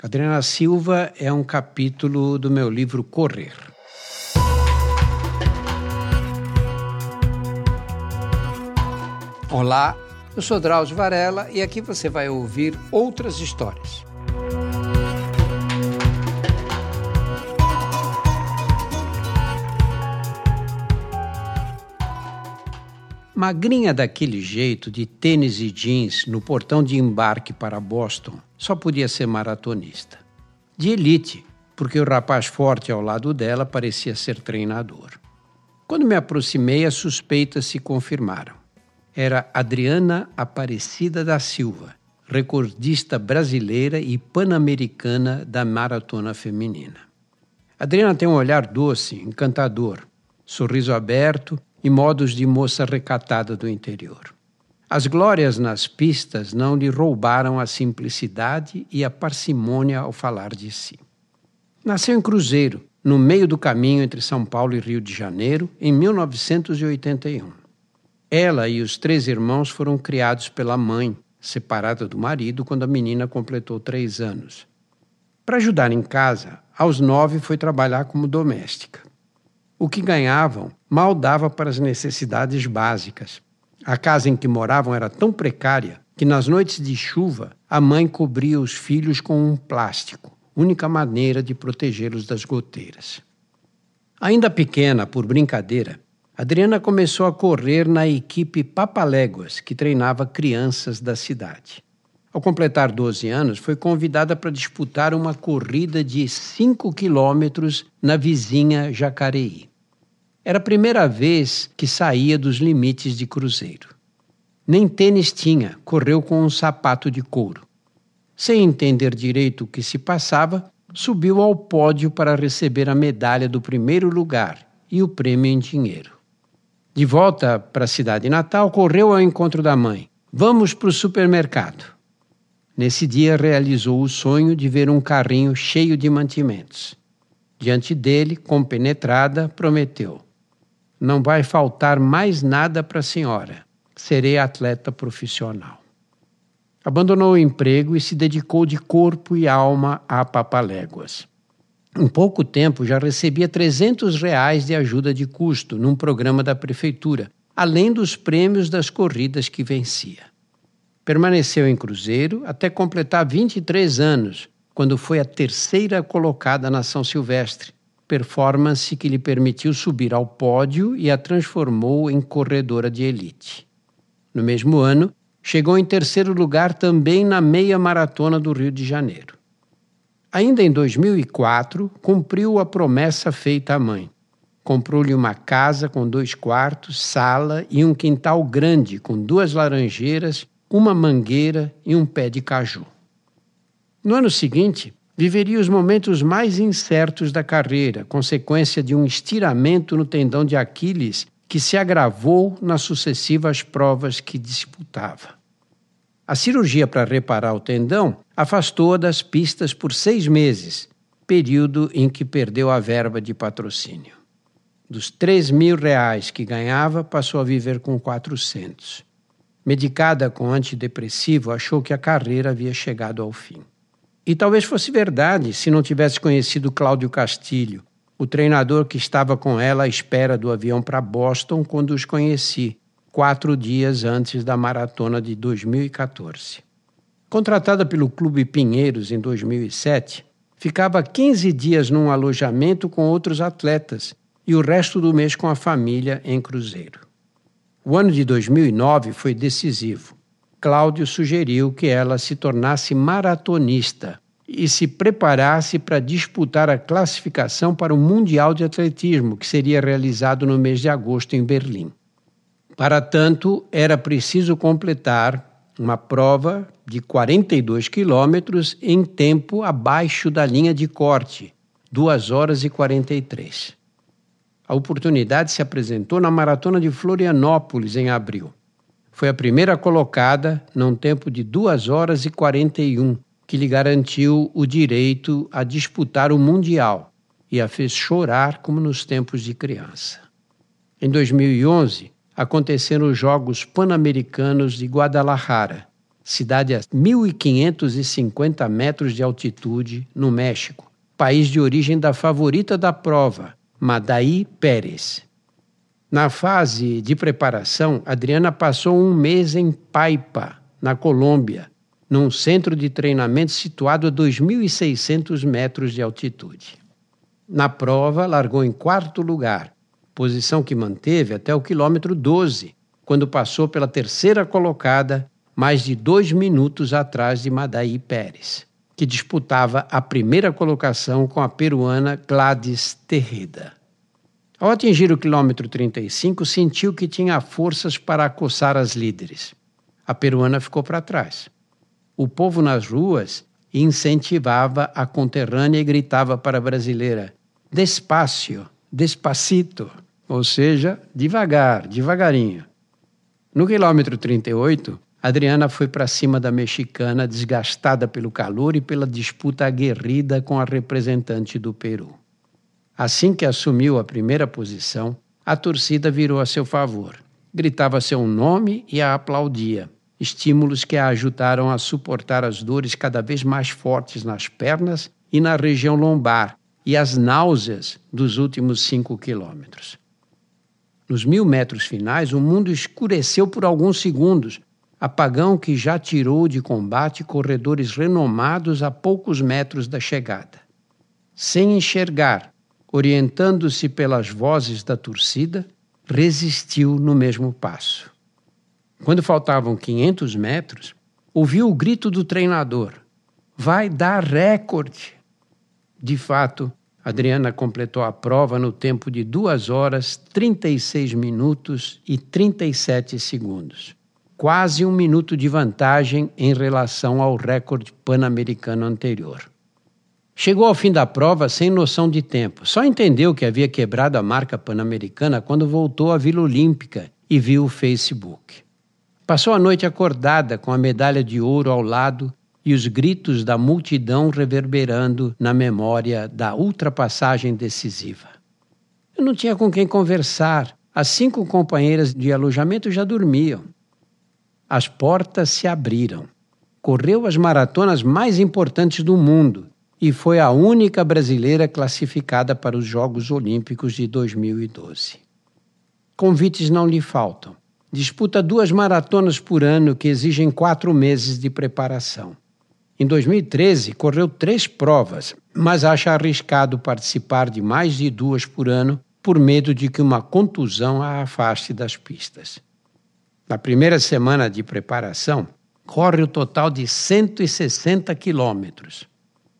Adriana Silva é um capítulo do meu livro Correr. Olá, eu sou Drauzio Varela e aqui você vai ouvir outras histórias. Magrinha daquele jeito, de tênis e jeans, no portão de embarque para Boston, só podia ser maratonista. De elite, porque o rapaz forte ao lado dela parecia ser treinador. Quando me aproximei, as suspeitas se confirmaram. Era Adriana Aparecida da Silva, recordista brasileira e pan-americana da maratona feminina. Adriana tem um olhar doce, encantador, sorriso aberto e modos de moça recatada do interior. As glórias nas pistas não lhe roubaram a simplicidade e a parcimônia ao falar de si. Nasceu em Cruzeiro, no meio do caminho entre São Paulo e Rio de Janeiro, em 1981. Ela e os três irmãos foram criados pela mãe, separada do marido quando a menina completou três anos. Para ajudar em casa, aos nove foi trabalhar como doméstica. O que ganhavam mal dava para as necessidades básicas. A casa em que moravam era tão precária que nas noites de chuva a mãe cobria os filhos com um plástico, única maneira de protegê-los das goteiras. Ainda pequena, por brincadeira, Adriana começou a correr na equipe Papaléguas, que treinava crianças da cidade. Ao completar 12 anos, foi convidada para disputar uma corrida de 5 quilômetros na vizinha Jacareí. Era a primeira vez que saía dos limites de cruzeiro. Nem tênis tinha, correu com um sapato de couro. Sem entender direito o que se passava, subiu ao pódio para receber a medalha do primeiro lugar e o prêmio em dinheiro. De volta para a cidade natal, correu ao encontro da mãe. Vamos para o supermercado. Nesse dia, realizou o sonho de ver um carrinho cheio de mantimentos. Diante dele, compenetrada, prometeu: Não vai faltar mais nada para a senhora. Serei atleta profissional. Abandonou o emprego e se dedicou de corpo e alma a Papaléguas. Em pouco tempo já recebia 300 reais de ajuda de custo num programa da prefeitura, além dos prêmios das corridas que vencia. Permaneceu em Cruzeiro até completar 23 anos, quando foi a terceira colocada na São Silvestre, performance que lhe permitiu subir ao pódio e a transformou em corredora de elite. No mesmo ano, chegou em terceiro lugar também na meia maratona do Rio de Janeiro. Ainda em 2004, cumpriu a promessa feita à mãe. Comprou-lhe uma casa com dois quartos, sala e um quintal grande com duas laranjeiras uma mangueira e um pé de caju. No ano seguinte, viveria os momentos mais incertos da carreira, consequência de um estiramento no tendão de Aquiles que se agravou nas sucessivas provas que disputava. A cirurgia para reparar o tendão afastou-a das pistas por seis meses, período em que perdeu a verba de patrocínio. Dos três mil reais que ganhava, passou a viver com 400 medicada com antidepressivo, achou que a carreira havia chegado ao fim. E talvez fosse verdade se não tivesse conhecido Cláudio Castilho, o treinador que estava com ela à espera do avião para Boston quando os conheci, quatro dias antes da maratona de 2014. Contratada pelo Clube Pinheiros em 2007, ficava 15 dias num alojamento com outros atletas e o resto do mês com a família em Cruzeiro. O ano de 2009 foi decisivo. Cláudio sugeriu que ela se tornasse maratonista e se preparasse para disputar a classificação para o Mundial de Atletismo, que seria realizado no mês de agosto em Berlim. Para tanto, era preciso completar uma prova de 42 quilômetros em tempo abaixo da linha de corte, 2 horas e 43. A oportunidade se apresentou na Maratona de Florianópolis, em abril. Foi a primeira colocada num tempo de 2 horas e 41, que lhe garantiu o direito a disputar o Mundial e a fez chorar como nos tempos de criança. Em 2011, aconteceram os Jogos Pan-Americanos de Guadalajara, cidade a 1.550 metros de altitude, no México, país de origem da favorita da prova, Madaí Pérez. Na fase de preparação, Adriana passou um mês em Paipa, na Colômbia, num centro de treinamento situado a 2.600 metros de altitude. Na prova, largou em quarto lugar, posição que manteve até o quilômetro 12, quando passou pela terceira colocada mais de dois minutos atrás de Madaí Pérez, que disputava a primeira colocação com a peruana Gladys Terreda. Ao atingir o quilômetro 35, sentiu que tinha forças para acossar as líderes. A peruana ficou para trás. O povo nas ruas incentivava a conterrânea e gritava para a brasileira: despacio, despacito, ou seja, devagar, devagarinho. No quilômetro 38, Adriana foi para cima da mexicana, desgastada pelo calor e pela disputa aguerrida com a representante do Peru. Assim que assumiu a primeira posição, a torcida virou a seu favor. Gritava seu nome e a aplaudia, estímulos que a ajudaram a suportar as dores cada vez mais fortes nas pernas e na região lombar e as náuseas dos últimos cinco quilômetros. Nos mil metros finais, o mundo escureceu por alguns segundos apagão que já tirou de combate corredores renomados a poucos metros da chegada. Sem enxergar, orientando-se pelas vozes da torcida, resistiu no mesmo passo. Quando faltavam 500 metros, ouviu o grito do treinador: Vai dar recorde! De fato, Adriana completou a prova no tempo de 2 horas, 36 minutos e 37 segundos quase um minuto de vantagem em relação ao recorde pan-americano anterior. Chegou ao fim da prova sem noção de tempo. Só entendeu que havia quebrado a marca pan-americana quando voltou à Vila Olímpica e viu o Facebook. Passou a noite acordada com a medalha de ouro ao lado e os gritos da multidão reverberando na memória da ultrapassagem decisiva. Eu não tinha com quem conversar. As cinco companheiras de alojamento já dormiam as portas se abriram. Correu as maratonas mais importantes do mundo e foi a única brasileira classificada para os Jogos Olímpicos de 2012. Convites não lhe faltam. Disputa duas maratonas por ano que exigem quatro meses de preparação. Em 2013, correu três provas, mas acha arriscado participar de mais de duas por ano por medo de que uma contusão a afaste das pistas. Na primeira semana de preparação, corre o total de 160 quilômetros.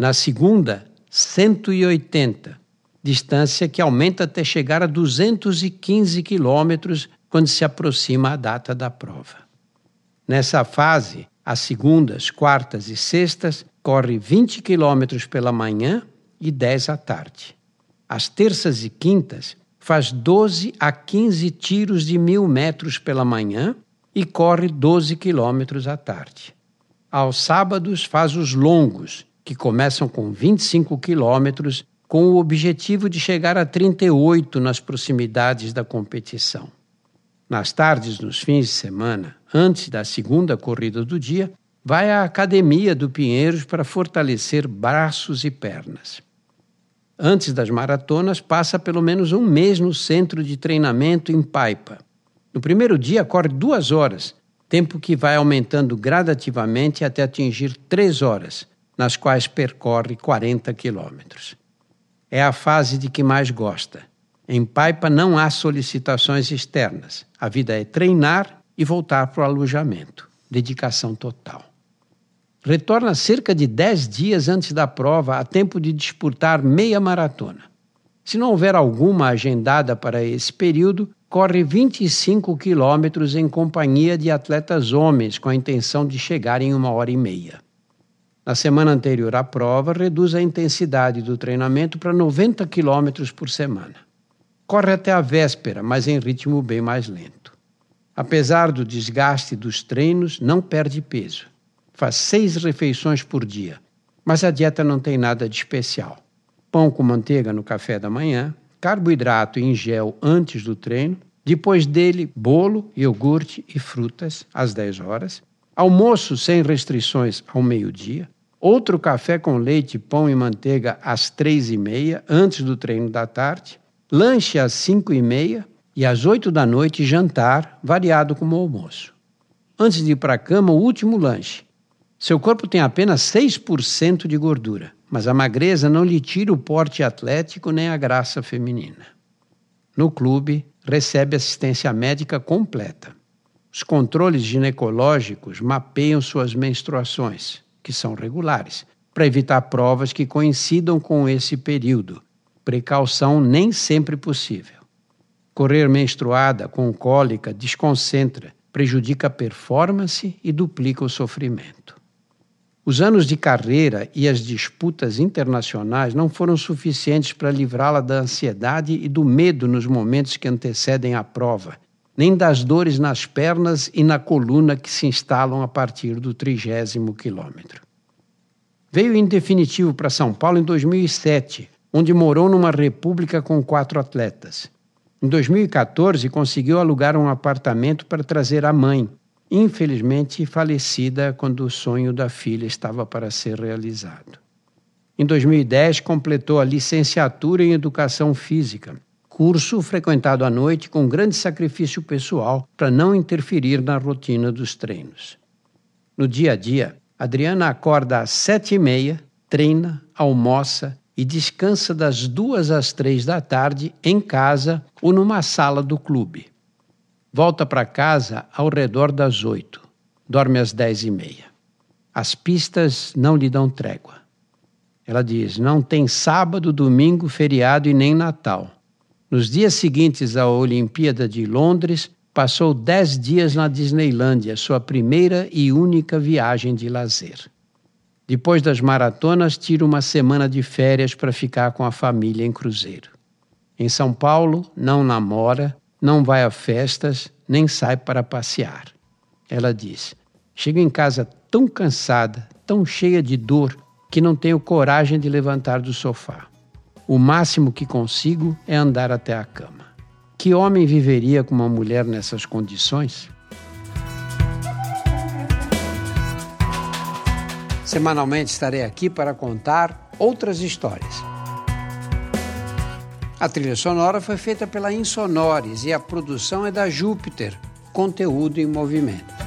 Na segunda, 180, distância que aumenta até chegar a 215 quilômetros quando se aproxima a data da prova. Nessa fase, as segundas, quartas e sextas corre 20 quilômetros pela manhã e 10 à tarde. As terças e quintas faz 12 a 15 tiros de mil metros pela manhã e corre 12 quilômetros à tarde. Aos sábados faz os longos, que começam com 25 quilômetros, com o objetivo de chegar a 38 nas proximidades da competição. Nas tardes, nos fins de semana, antes da segunda corrida do dia, vai à Academia do Pinheiros para fortalecer braços e pernas antes das maratonas, passa pelo menos um mês no centro de treinamento em Paipa. No primeiro dia, corre duas horas, tempo que vai aumentando gradativamente até atingir três horas, nas quais percorre 40 quilômetros. É a fase de que mais gosta. Em Paipa não há solicitações externas. A vida é treinar e voltar para o alojamento. Dedicação total retorna cerca de 10 dias antes da prova a tempo de disputar meia maratona. Se não houver alguma agendada para esse período, corre 25 quilômetros em companhia de atletas homens com a intenção de chegar em uma hora e meia. Na semana anterior à prova, reduz a intensidade do treinamento para 90 quilômetros por semana. Corre até a véspera, mas em ritmo bem mais lento. Apesar do desgaste dos treinos, não perde peso faz seis refeições por dia, mas a dieta não tem nada de especial. Pão com manteiga no café da manhã, carboidrato em gel antes do treino, depois dele bolo, iogurte e frutas às 10 horas, almoço sem restrições ao meio-dia, outro café com leite, pão e manteiga às três e meia, antes do treino da tarde, lanche às cinco e meia e às oito da noite jantar, variado como almoço. Antes de ir para a cama, o último lanche. Seu corpo tem apenas 6% de gordura, mas a magreza não lhe tira o porte atlético nem a graça feminina. No clube, recebe assistência médica completa. Os controles ginecológicos mapeiam suas menstruações, que são regulares, para evitar provas que coincidam com esse período. Precaução nem sempre possível. Correr menstruada com cólica desconcentra, prejudica a performance e duplica o sofrimento. Os anos de carreira e as disputas internacionais não foram suficientes para livrá-la da ansiedade e do medo nos momentos que antecedem a prova nem das dores nas pernas e na coluna que se instalam a partir do trigésimo quilômetro. Veio em definitivo para São Paulo em 2007, onde morou numa república com quatro atletas. Em 2014, conseguiu alugar um apartamento para trazer a mãe, infelizmente falecida quando o sonho da filha estava para ser realizado. Em 2010, completou a licenciatura em Educação Física curso frequentado à noite com grande sacrifício pessoal para não interferir na rotina dos treinos. No dia a dia, Adriana acorda às sete e meia, treina, almoça e descansa das duas às três da tarde em casa ou numa sala do clube. Volta para casa ao redor das oito. Dorme às dez e meia. As pistas não lhe dão trégua. Ela diz: não tem sábado, domingo, feriado e nem Natal. Nos dias seguintes à Olimpíada de Londres, passou dez dias na Disneylândia, sua primeira e única viagem de lazer. Depois das maratonas, tira uma semana de férias para ficar com a família em cruzeiro. Em São Paulo, não namora, não vai a festas, nem sai para passear. Ela diz: Chego em casa tão cansada, tão cheia de dor, que não tenho coragem de levantar do sofá. O máximo que consigo é andar até a cama. Que homem viveria com uma mulher nessas condições? Semanalmente estarei aqui para contar outras histórias. A trilha sonora foi feita pela Insonores e a produção é da Júpiter, conteúdo em movimento.